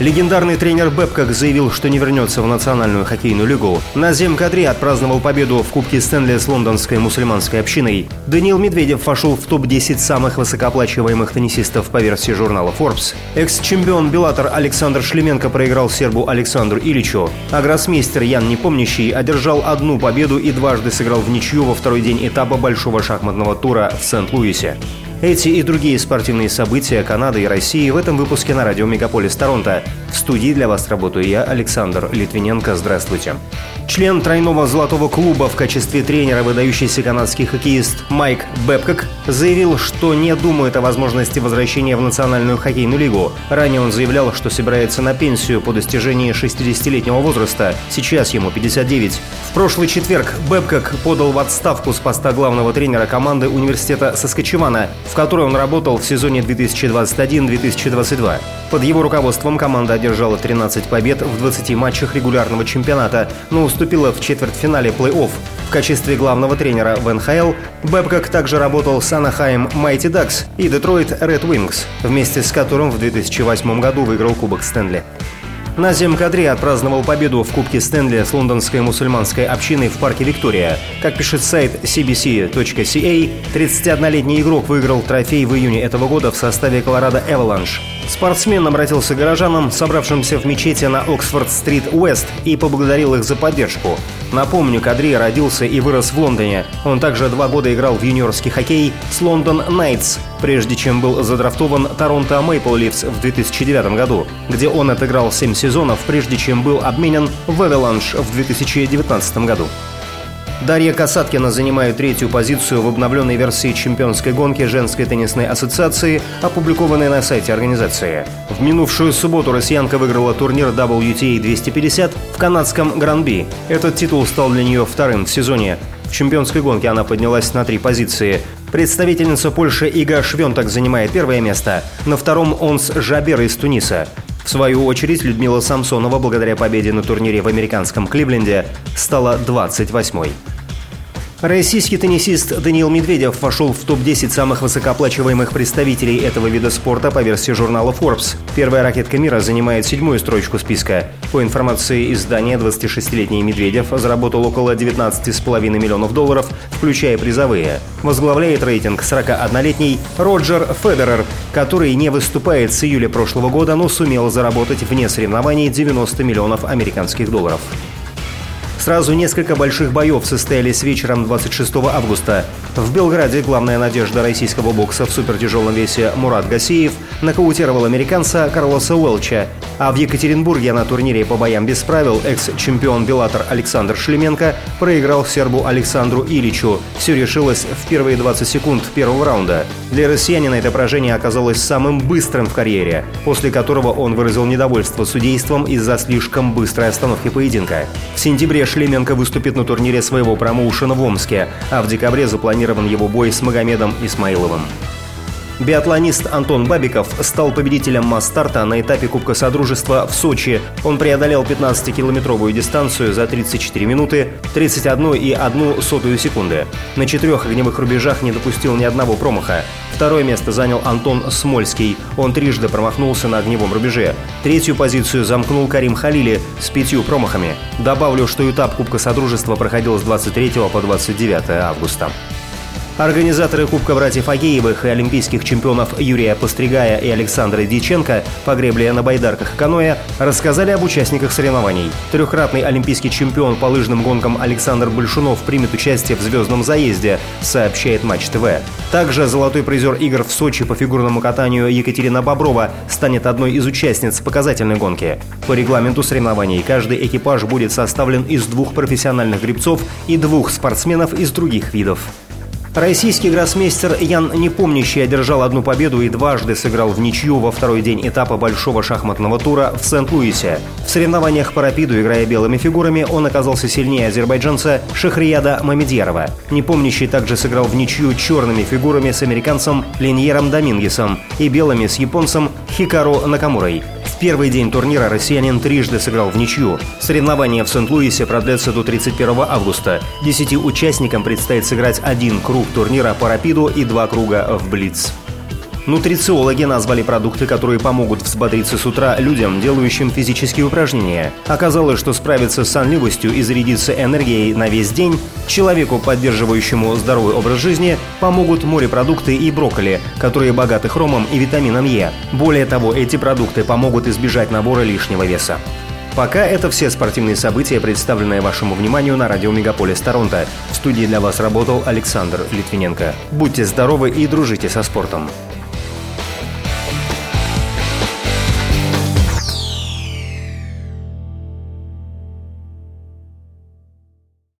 Легендарный тренер Бэбкок заявил, что не вернется в Национальную хоккейную лигу. Назем Кадри отпраздновал победу в Кубке Стэнли с лондонской мусульманской общиной. Даниил Медведев вошел в топ-10 самых высокооплачиваемых теннисистов по версии журнала Forbes. Экс-чемпион Bellator Александр Шлеменко проиграл сербу Александру Иличу. А гроссмейстер Ян Непомнящий одержал одну победу и дважды сыграл вничью во второй день этапа большого шахматного тура в Сент-Луисе. Эти и другие спортивные события Канады и России в этом выпуске на радио Мегаполис Торонто. В студии для вас работаю я, Александр Литвиненко. Здравствуйте. Член тройного золотого клуба в качестве тренера выдающийся канадский хоккеист Майк Бэбкок заявил, что не думает о возможности возвращения в Национальную хоккейную лигу. Ранее он заявлял, что собирается на пенсию по достижении 60-летнего возраста. Сейчас ему 59. В прошлый четверг Бэбкок подал в отставку с поста главного тренера команды университета Соскочевана, в которой он работал в сезоне 2021-2022. Под его руководством команда одержала 13 побед в 20 матчах регулярного чемпионата, но уступила в четвертьфинале плей-офф. В качестве главного тренера в НХЛ Бэбкок также работал с Анахайм Майти Дакс и Детройт Ред Wings, вместе с которым в 2008 году выиграл Кубок Стэнли. Назем Кадри отпраздновал победу в Кубке Стэнли с лондонской мусульманской общиной в парке Виктория. Как пишет сайт cbc.ca, 31-летний игрок выиграл трофей в июне этого года в составе Колорадо Эваланш. Спортсмен обратился к горожанам, собравшимся в мечети на Оксфорд-стрит Уэст, и поблагодарил их за поддержку. Напомню, Кадри родился и вырос в Лондоне. Он также два года играл в юниорский хоккей с Лондон Найтс, прежде чем был задрафтован Торонто Мейпл Ливс в 2009 году, где он отыграл 7 сезонов, прежде чем был обменен в Эвеланш в 2019 году. Дарья Касаткина занимает третью позицию в обновленной версии чемпионской гонки женской теннисной ассоциации, опубликованной на сайте организации. В минувшую субботу россиянка выиграла турнир WTA 250 в канадском Гран-Би. Этот титул стал для нее вторым в сезоне. В чемпионской гонке она поднялась на три позиции. Представительница Польши Ига Швентак занимает первое место. На втором Онс Жабер из Туниса. В свою очередь, Людмила Самсонова, благодаря победе на турнире в американском Кливленде, стала 28-й. Российский теннисист Даниил Медведев вошел в топ-10 самых высокооплачиваемых представителей этого вида спорта по версии журнала Forbes. Первая ракетка мира занимает седьмую строчку списка. По информации издания, 26-летний Медведев заработал около 19,5 миллионов долларов, включая призовые. Возглавляет рейтинг 41-летний Роджер Федерер, который не выступает с июля прошлого года, но сумел заработать вне соревнований 90 миллионов американских долларов. Сразу несколько больших боев состоялись вечером 26 августа. В Белграде главная надежда российского бокса в супертяжелом весе Мурат Гасиев нокаутировал американца Карлоса Уэлча, а в Екатеринбурге на турнире по боям без правил экс-чемпион Беллатор Александр Шлеменко проиграл сербу Александру Иличу. Все решилось в первые 20 секунд первого раунда. Для россиянина это поражение оказалось самым быстрым в карьере, после которого он выразил недовольство судейством из-за слишком быстрой остановки поединка. В сентябре Шлеменко выступит на турнире своего промоушена в Омске, а в декабре запланирован его бой с Магомедом Исмаиловым. Биатлонист Антон Бабиков стал победителем масс-старта на этапе Кубка Содружества в Сочи. Он преодолел 15-километровую дистанцию за 34 минуты 31 и 1 сотую секунды. На четырех огневых рубежах не допустил ни одного промаха. Второе место занял Антон Смольский. Он трижды промахнулся на огневом рубеже. Третью позицию замкнул Карим Халили с пятью промахами. Добавлю, что этап Кубка Содружества проходил с 23 по 29 августа. Организаторы Кубка братьев Агеевых и олимпийских чемпионов Юрия Постригая и Александра Диченко по гребле на байдарках каноэ рассказали об участниках соревнований. Трехкратный олимпийский чемпион по лыжным гонкам Александр Большунов примет участие в «Звездном заезде», сообщает Матч ТВ. Также золотой призер игр в Сочи по фигурному катанию Екатерина Боброва станет одной из участниц показательной гонки. По регламенту соревнований каждый экипаж будет составлен из двух профессиональных гребцов и двух спортсменов из других видов. Российский гроссмейстер Ян Непомнящий одержал одну победу и дважды сыграл в ничью во второй день этапа большого шахматного тура в Сент-Луисе. В соревнованиях по рапиду, играя белыми фигурами, он оказался сильнее азербайджанца Шахрияда Мамедьярова. Непомнящий также сыграл в ничью черными фигурами с американцем Линьером Домингесом и белыми с японцем Хикаро Накамурой. Первый день турнира россиянин трижды сыграл в ничью. Соревнования в Сент-Луисе продлятся до 31 августа. Десяти участникам предстоит сыграть один круг турнира по рапиду и два круга в Блиц. Нутрициологи назвали продукты, которые помогут взбодриться с утра людям, делающим физические упражнения. Оказалось, что справиться с сонливостью и зарядиться энергией на весь день человеку, поддерживающему здоровый образ жизни, помогут морепродукты и брокколи, которые богаты хромом и витамином Е. Более того, эти продукты помогут избежать набора лишнего веса. Пока это все спортивные события, представленные вашему вниманию на радио Мегаполис Торонто. В студии для вас работал Александр Литвиненко. Будьте здоровы и дружите со спортом.